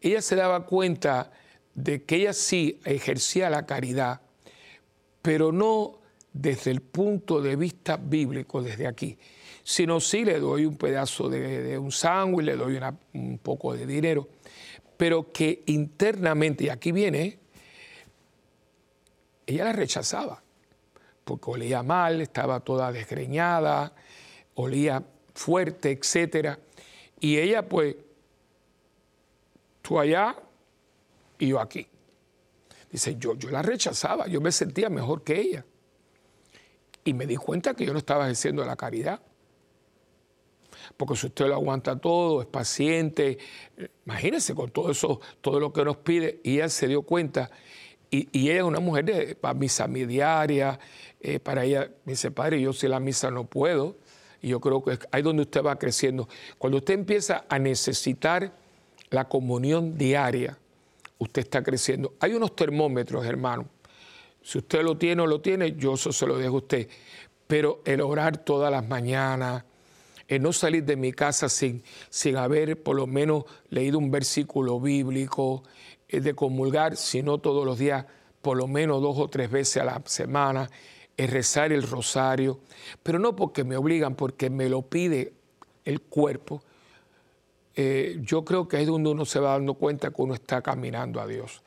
Speaker 1: ella se daba cuenta de que ella sí ejercía la caridad, pero no desde el punto de vista bíblico, desde aquí, sino sí le doy un pedazo de, un sándwich, le doy un poco de dinero, pero que internamente, y aquí viene, ella la rechazaba, porque olía mal, estaba toda desgreñada, olía fuerte, etcétera. Y ella, pues, tú allá y yo aquí. Dice, yo, yo la rechazaba, yo me sentía mejor que ella. Y me di cuenta que yo no estaba ejerciendo la caridad. Porque si usted lo aguanta todo, es paciente, imagínese con todo eso, todo lo que nos pide, y ella se dio cuenta. Y, ella es una mujer de misa diaria, eh, para ella, dice, padre, yo si la misa no puedo, y yo creo que es ahí donde usted va creciendo. Cuando usted empieza a necesitar la comunión diaria, usted está creciendo. Hay unos termómetros, hermano. Si usted lo tiene o lo tiene, yo eso se lo dejo a usted. Pero el orar todas las mañanas, el no salir de mi casa sin, sin haber por lo menos leído un versículo bíblico, el de comulgar, sino todos los días, por lo menos dos o tres veces a la semana, es rezar el rosario, pero no porque me obligan, porque me lo pide el cuerpo. Eh, yo creo que es donde uno se va dando cuenta que uno está caminando a Dios.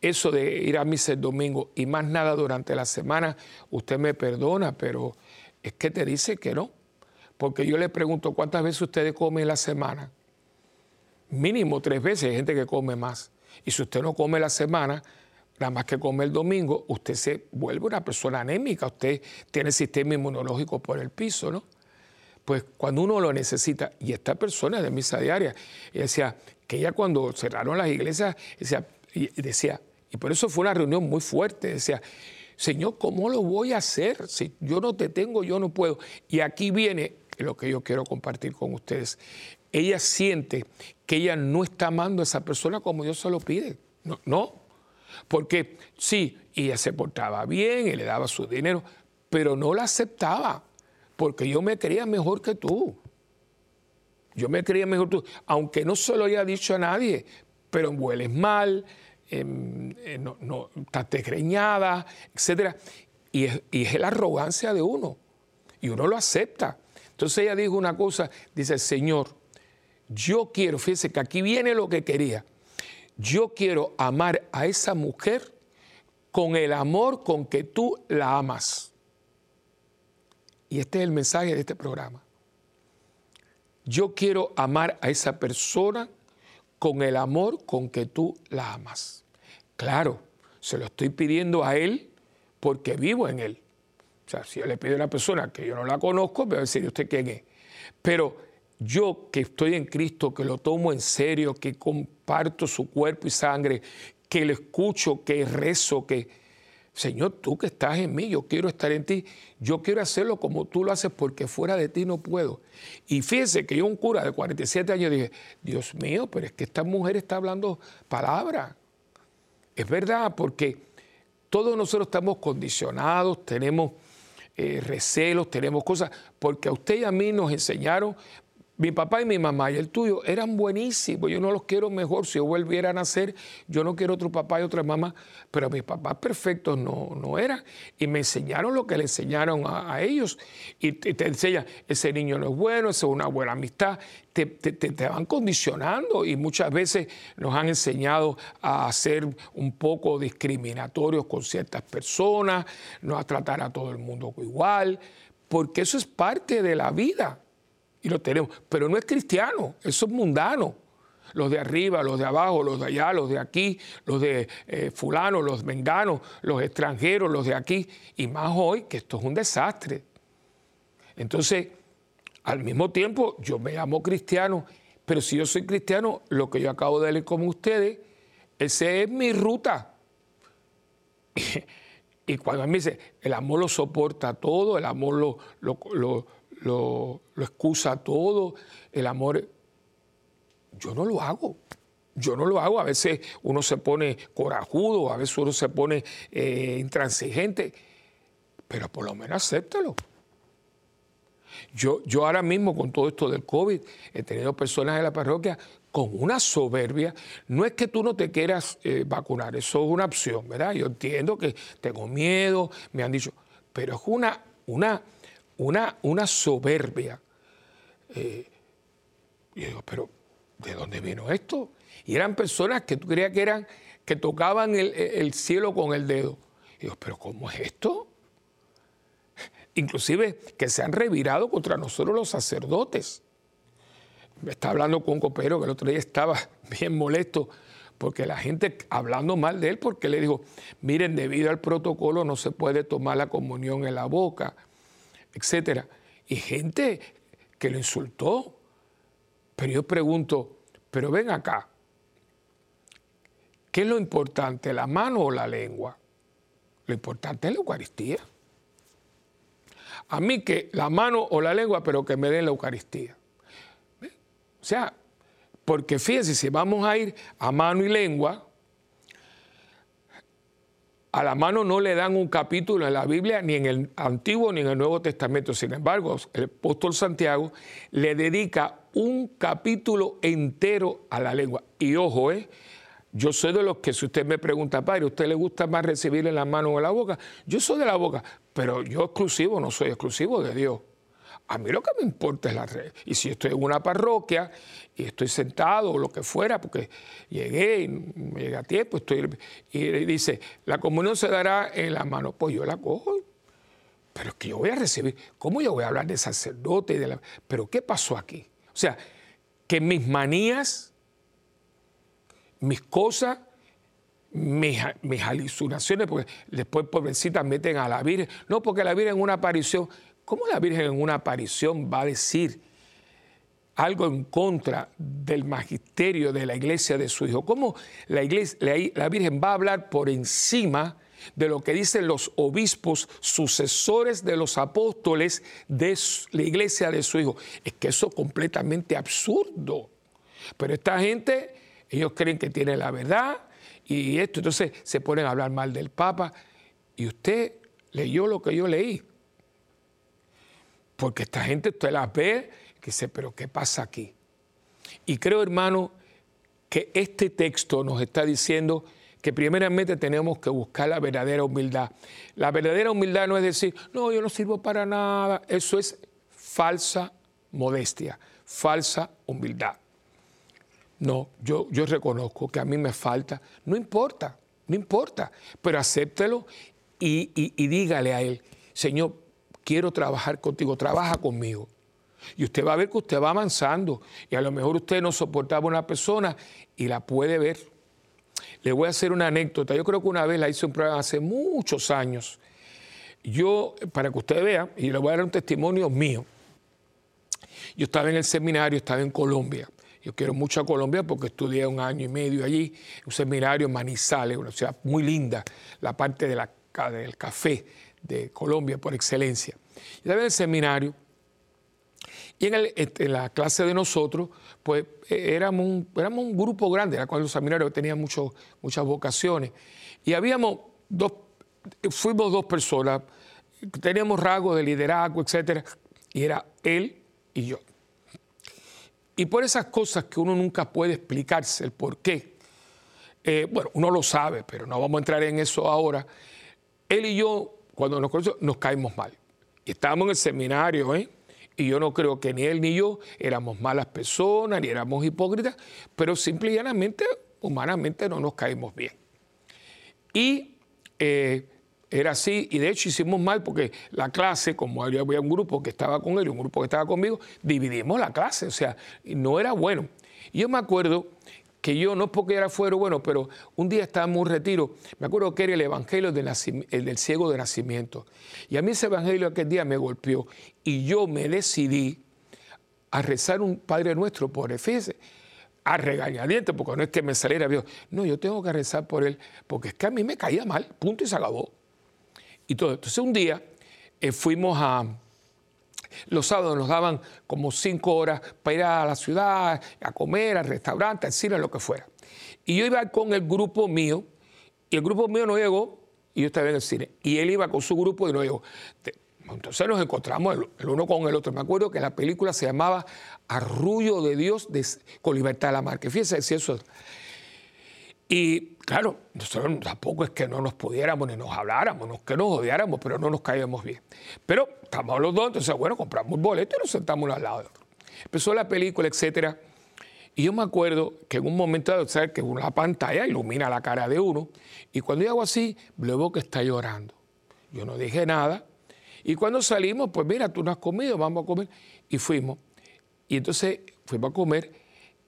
Speaker 1: Eso de ir a misa el domingo y más nada durante la semana, usted me perdona, pero es que te dice que no. Porque yo le pregunto, ¿cuántas veces usted come en la semana? Mínimo tres veces, hay gente que come más. Y si usted no come la semana, nada más que come el domingo, usted se vuelve una persona anémica, usted tiene el sistema inmunológico por el piso, ¿no? Pues cuando uno lo necesita, y esta persona de misa diaria, decía que ella cuando cerraron las iglesias, decía, y decía, y por eso fue una reunión muy fuerte, decía, Señor, ¿cómo lo voy a hacer? Si yo no te tengo, yo no puedo. Y aquí viene lo que yo quiero compartir con ustedes. Ella siente que ella no está amando a esa persona como Dios se lo pide. No, no, porque sí, ella se portaba bien y le daba su dinero, pero no la aceptaba, porque yo me creía mejor que tú. Yo me creía mejor que tú, aunque no se lo haya dicho a nadie, pero hueles mal, no, estás desgreñada, etc. Y es, y es la arrogancia de uno, y uno lo acepta. Entonces ella dijo una cosa, dice, Señor, yo quiero, fíjese que aquí viene lo que quería yo quiero amar a esa mujer con el amor con que tú la amas. Y este es el mensaje de este programa. Yo quiero amar a esa persona con el amor con que tú la amas. Claro, se lo estoy pidiendo a él porque vivo en Él. O sea, si yo le pido a una persona que yo no la conozco, me va a decir, ¿usted quién es? Pero yo que estoy en Cristo, que lo tomo en serio, que comparto su cuerpo y sangre, que le escucho, que rezo, que... Señor, tú que estás en mí, yo quiero estar en ti, yo quiero hacerlo como tú lo haces porque fuera de ti no puedo. Y fíjese que yo, un cura de 47 años, dije, Dios mío, pero es que esta mujer está hablando palabra. Es verdad, porque todos nosotros estamos condicionados, tenemos eh, recelos, tenemos cosas, porque a usted y a mí nos enseñaron mi papá y mi mamá y el tuyo eran buenísimos. Yo no los quiero mejor. Si yo volviera a nacer, yo no quiero otro papá y otra mamá. Pero mis papás perfectos no, no eran. Y me enseñaron lo que le enseñaron a, ellos. Y te, te, enseñan, ese niño no es bueno, esa es una buena amistad. Te, te, van condicionando y muchas veces nos han enseñado a ser un poco discriminatorios con ciertas personas, no a tratar a todo el mundo igual, porque eso es parte de la vida y lo tenemos. Pero no es cristiano, eso es mundano. Los de arriba, los de abajo, los de allá, los de aquí, los de eh, fulano, los menganos, los extranjeros, los de aquí. Y más hoy, que esto es un desastre. Entonces, al mismo tiempo, yo me llamo cristiano, pero si yo soy cristiano, lo que yo acabo de leer como ustedes, esa es mi ruta. y cuando a mí dice, el amor lo soporta todo, el amor lo, excusa todo, el amor. Yo no lo hago. Yo no lo hago. A veces uno se pone corajudo, a veces uno se pone eh, intransigente, pero por lo menos acéptalo. Yo, yo ahora mismo con todo esto del COVID he tenido personas en la parroquia con una soberbia. No es que tú no te quieras eh, vacunar, eso es una opción, ¿verdad? Yo entiendo que tengo miedo, me han dicho, pero es una, una una, una soberbia. Eh, y yo digo, pero ¿de dónde vino esto? Y eran personas que tú creías que eran, que tocaban el, cielo con el dedo. Y yo, pero ¿cómo es esto? Inclusive que se han revirado contra nosotros los sacerdotes. Me está hablando con un copero que el otro día estaba bien molesto porque la gente hablando mal de él, porque le dijo, miren, debido al protocolo no se puede tomar la comunión en la boca etcétera. Y gente que lo insultó. Pero yo pregunto, pero ven acá, ¿qué es lo importante, la mano o la lengua? Lo importante es la Eucaristía. A mí que la mano o la lengua, pero que me den la Eucaristía. O sea, porque fíjense, si vamos a ir a mano y lengua, a la mano no le dan un capítulo en la Biblia, ni en el Antiguo ni en el Nuevo Testamento. Sin embargo, el apóstol Santiago le dedica un capítulo entero a la lengua. Y ojo, ¿eh? yo soy de los que, si usted me pregunta, padre, ¿a usted le gusta más recibir en la mano o en la boca? Yo soy de la boca, pero yo exclusivo no soy exclusivo de Dios. A mí lo que me importa es la red. Y si estoy en una parroquia y estoy sentado o lo que fuera, porque llegué y me llegué a tiempo, estoy, y dice, la comunión se dará en la mano, pues yo la cojo. Pero es que yo voy a recibir, ¿cómo yo voy a hablar de sacerdote? de la, pero ¿qué pasó aquí? O sea, que mis manías, mis cosas, mis, mis alucinaciones, porque después pobrecita meten a la Virgen, no, porque la Virgen en una aparición, ¿Cómo la Virgen en una aparición va a decir algo en contra del magisterio de la iglesia de su hijo? ¿Cómo la, Virgen va a hablar por encima de lo que dicen los obispos sucesores de los apóstoles de la iglesia de su hijo? Es que eso es completamente absurdo. Pero esta gente, ellos creen que tiene la verdad y esto, entonces se ponen a hablar mal del Papa. Y usted leyó lo que yo leí. Porque esta gente usted la ve que dice, pero ¿qué pasa aquí? Y creo, hermano, que este texto nos está diciendo que primeramente tenemos que buscar la verdadera humildad. La verdadera humildad no es decir, no, yo no sirvo para nada. Eso es falsa modestia, falsa humildad. No, yo, yo reconozco que a mí me falta. No importa, no importa, pero acéptelo y, y dígale a él, Señor, quiero trabajar contigo, trabaja conmigo. Y usted va a ver que usted va avanzando y a lo mejor usted no soportaba una persona y la puede ver. Le voy a hacer una anécdota. Yo creo que una vez la hice un programa hace muchos años yo, para que ustedes vean, y les voy a dar un testimonio mío, yo estaba en el seminario, estaba en Colombia. Yo quiero mucho a Colombia porque estudié un año y medio allí, un seminario en Manizales, una ciudad muy linda, la parte del café de Colombia por excelencia. Estaba en el seminario y este, en, la clase de nosotros, pues e, éramos un, éramos un grupo grande, era cuando los seminarios tenían muchas vocaciones. Y habíamos dos, fuimos dos personas, teníamos rasgos de liderazgo, etcétera, y era él y yo. Y por esas cosas que uno nunca puede explicarse, el por qué, eh, bueno, uno lo sabe, pero no vamos a entrar en eso ahora, él y yo, cuando nos conocemos, nos caímos mal. Y estábamos en el seminario, ¿eh? Y yo no creo que ni él ni yo éramos malas personas, ni éramos hipócritas, pero simple y llanamente, humanamente, no nos caímos bien. Y eh, era así, y de hecho hicimos mal porque la clase, como había un grupo que estaba con él y un grupo que estaba conmigo, dividimos la clase, o sea, no era bueno. Y yo me acuerdo que yo, no porque era fuera bueno, pero un día estábamos en un retiro, me acuerdo que era el Evangelio del, del ciego de nacimiento. Y a mí ese Evangelio aquel día me golpeó y yo me decidí a rezar un Padre Nuestro por Efesios a regañadientes, porque no es que me saliera Dios. No, yo tengo que rezar por él, porque es que a mí me caía mal, punto y se acabó. Y todo. Entonces un día eh, fuimos a, los sábados nos daban como cinco horas para ir a la ciudad, a comer, al restaurante, al cine, lo que fuera. Y yo iba con el grupo mío, y el grupo mío no llegó, y yo estaba en el cine. Y él iba con su grupo y no llegó. Entonces nos encontramos el, uno con el otro. Me acuerdo que la película se llamaba Arrullo de Dios con libertad de la mar. Que fíjense si eso. Y claro, nosotros tampoco es que no nos pudiéramos ni nos habláramos, no es que nos odiáramos, pero no nos caíamos bien. Pero estamos los dos, entonces, bueno, compramos un boleto y nos sentamos uno al lado de otro. Empezó la película, etcétera. Y yo me acuerdo que en un momento dado, ¿sabes? que una pantalla ilumina la cara de uno, y cuando yo hago así, veo que está llorando. Yo no dije nada. Y cuando salimos, pues mira, tú no has comido, vamos a comer. Y fuimos. Y entonces fuimos a comer,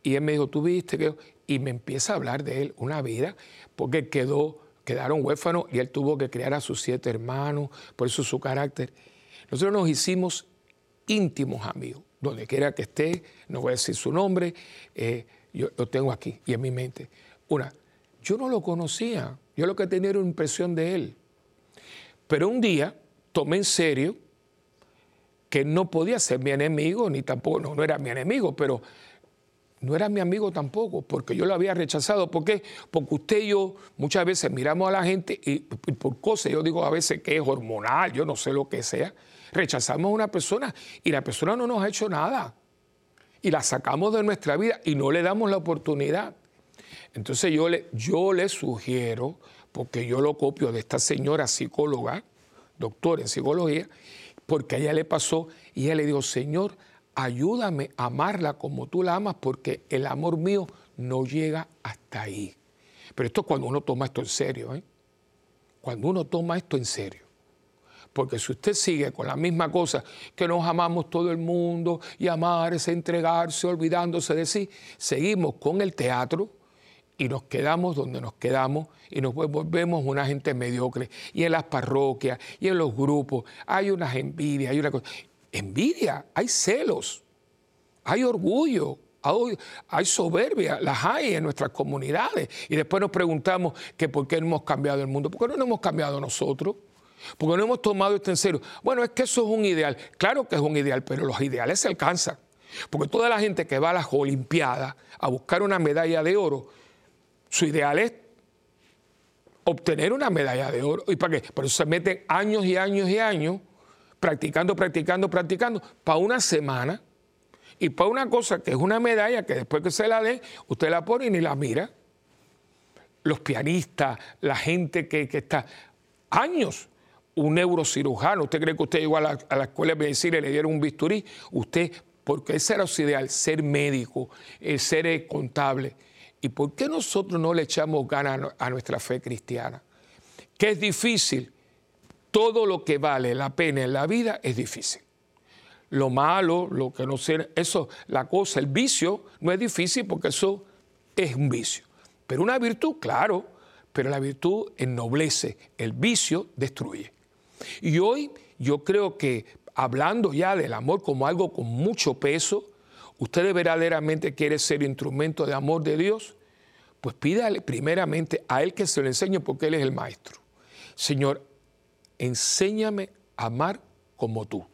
Speaker 1: y él me dijo, ¿tú viste que y me empieza a hablar de él, una vida, porque quedó, quedaron huérfanos y él tuvo que criar a sus siete hermanos, por eso su carácter. Nosotros nos hicimos íntimos amigos, donde quiera que esté, no voy a decir su nombre, eh, yo lo tengo aquí y en mi mente. Una, yo no lo conocía, yo lo que tenía era una impresión de él. Pero un día tomé en serio que no podía ser mi enemigo, ni tampoco, no, no era mi enemigo, pero no era mi amigo tampoco, porque yo lo había rechazado. ¿Por qué? Porque usted y yo muchas veces miramos a la gente y, por cosas, yo digo a veces que es hormonal, yo no sé lo que sea, rechazamos a una persona y la persona no nos ha hecho nada. Y la sacamos de nuestra vida y no le damos la oportunidad. Entonces yo le, yo le sugiero, porque yo lo copio de esta señora psicóloga, doctora en psicología, porque a ella le pasó y ella le dijo, Señor, ayúdame a amarla como tú la amas porque el amor mío no llega hasta ahí. Pero esto es cuando uno toma esto en serio, ¿eh? Cuando uno toma esto en serio. Porque si usted sigue con la misma cosa, que nos amamos todo el mundo y amarse, entregarse, olvidándose de sí, seguimos con el teatro y nos quedamos donde nos quedamos y nos volvemos una gente mediocre. Y en las parroquias y en los grupos hay unas envidias, hay una cosa envidia, hay celos, hay orgullo, hay soberbia, las hay en nuestras comunidades. Y después nos preguntamos que por qué no hemos cambiado el mundo. ¿Por qué no nos hemos cambiado nosotros? Porque no hemos tomado esto en serio. Bueno, es que eso es un ideal. Claro que es un ideal, pero los ideales se alcanzan. Porque toda la gente que va a las Olimpiadas a buscar una medalla de oro, su ideal es obtener una medalla de oro. ¿Y para qué? Por eso se meten años y años y años practicando, practicando, practicando, para una semana y para una cosa que es una medalla que después que se la dé, usted la pone y ni la mira. Los pianistas, la gente que, está años, un neurocirujano, usted cree que usted llegó a la, a la escuela de medicina y le dieron un bisturí, usted, porque ese era su ideal, ser médico, eh, ser eh, contable. ¿Y por qué nosotros no le echamos ganas a nuestra fe cristiana? Que es difícil, todo lo que vale la pena en la vida es difícil. Lo malo, lo que no sé, eso, la cosa, el vicio, no es difícil porque eso es un vicio. Pero una virtud, claro, pero la virtud ennoblece, el vicio destruye. Y hoy yo creo que hablando ya del amor como algo con mucho peso, usted verdaderamente quiere ser instrumento de amor de Dios, pues pídale primeramente a Él que se lo enseñe porque Él es el maestro. Señor, enséñame a amar como tú.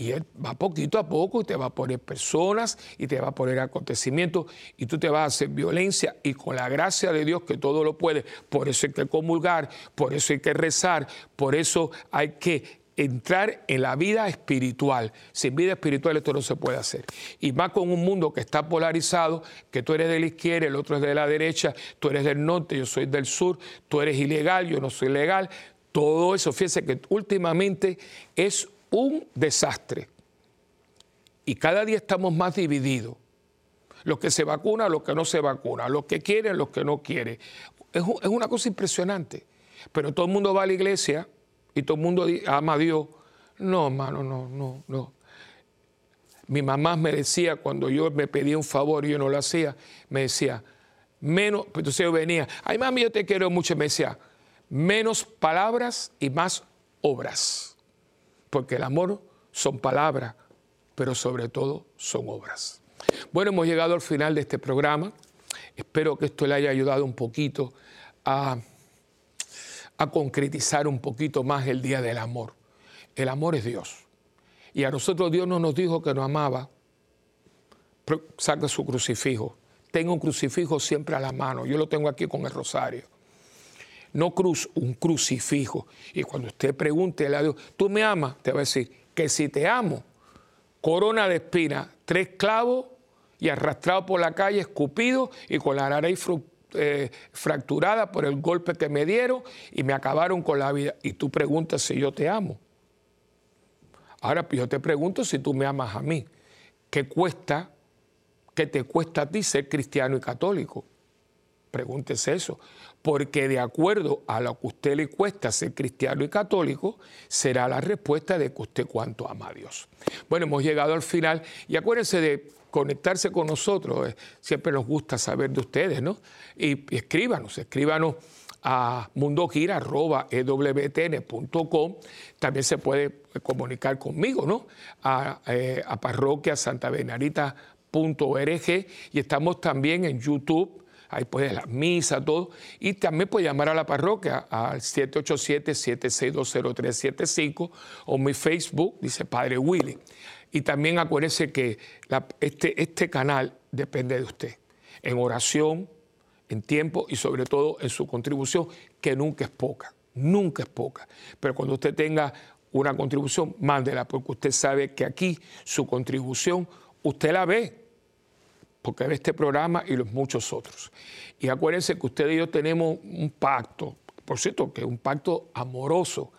Speaker 1: Y Él va poquito a poco y te va a poner personas y te va a poner acontecimientos y tú te vas a hacer violencia y con la gracia de Dios que todo lo puede. Por eso hay que comulgar, por eso hay que rezar, por eso hay que entrar en la vida espiritual. Sin vida espiritual esto no se puede hacer. Y más con un mundo que está polarizado, que tú eres de la izquierda, el otro es de la derecha, tú eres del norte, yo soy del sur, tú eres ilegal, yo no soy legal. Todo eso, fíjense que últimamente es un desastre. Y cada día estamos más divididos. Los que se vacunan, los que no se vacunan, los que quieren, los que no quieren. Es, una cosa impresionante. Pero todo el mundo va a la iglesia y todo el mundo ama a Dios. No, hermano, no, no, no. Mi mamá me decía, cuando yo me pedía un favor y yo no lo hacía, me decía, menos, pues entonces yo venía, ay mami, yo te quiero mucho, me decía, menos palabras y más obras. Porque el amor son palabras, pero sobre todo son obras. Bueno, hemos llegado al final de este programa. Espero que esto le haya ayudado un poquito a concretizar un poquito más el día del amor. El amor es Dios. Y a nosotros Dios no nos dijo que nos amaba. Saca su crucifijo. Tenga un crucifijo siempre a la mano. Yo lo tengo aquí con el rosario. No cruz, un crucifijo. Y cuando usted pregunte a Dios, ¿tú me amas? Te va a decir que si te amo, corona de espina, tres clavos y arrastrado por la calle, escupido y con la nariz eh, fracturada por el golpe que me dieron y me acabaron con la vida. Y tú preguntas si yo te amo. Ahora yo te pregunto si tú me amas a mí. ¿Qué cuesta, qué te cuesta a ti ser cristiano y católico? Pregúntese eso, porque de acuerdo a lo que usted le cuesta ser cristiano y católico, será la respuesta de que usted cuánto ama a Dios. Bueno, hemos llegado al final y acuérdense de conectarse con nosotros. Eh, siempre nos gusta saber de ustedes, ¿no? Y, escríbanos, escríbanos a mundogira.ewtn.com. También se puede comunicar conmigo, ¿no? A, eh, parroquia y estamos también en YouTube. Ahí puede la misa, todo. Y también puede llamar a la parroquia al 787-7620375 o mi Facebook, dice Padre Willy. Y también acuérdese que este, este canal depende de usted, en oración, en tiempo y sobre todo en su contribución, que nunca es poca, nunca es poca. Pero cuando usted tenga una contribución, mándela, porque usted sabe que aquí su contribución, usted la ve, porque ve este programa y los muchos otros. Y acuérdense que usted y yo tenemos un pacto, por cierto, que es un pacto amoroso.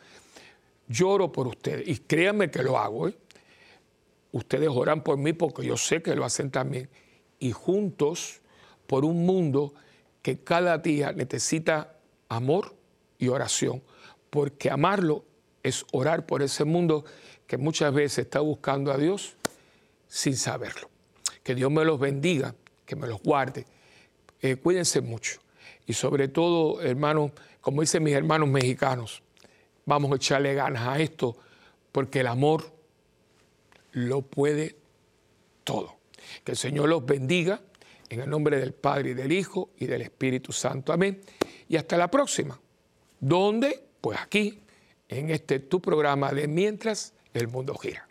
Speaker 1: Lloro por ustedes y créanme que lo hago. ¿eh? ustedes oran por mí porque yo sé que lo hacen también. Y juntos por un mundo que cada día necesita amor y oración, porque amarlo es orar por ese mundo que muchas veces está buscando a Dios sin saberlo. Que Dios me los bendiga, que me los guarde. Eh, cuídense mucho. Y sobre todo, hermanos, como dicen mis hermanos mexicanos, vamos a echarle ganas a esto, porque el amor lo puede todo. Que el Señor los bendiga en el nombre del Padre y del Hijo y del Espíritu Santo. Amén. Y hasta la próxima. ¿Dónde? Pues aquí, en este tu programa de Mientras el Mundo Gira.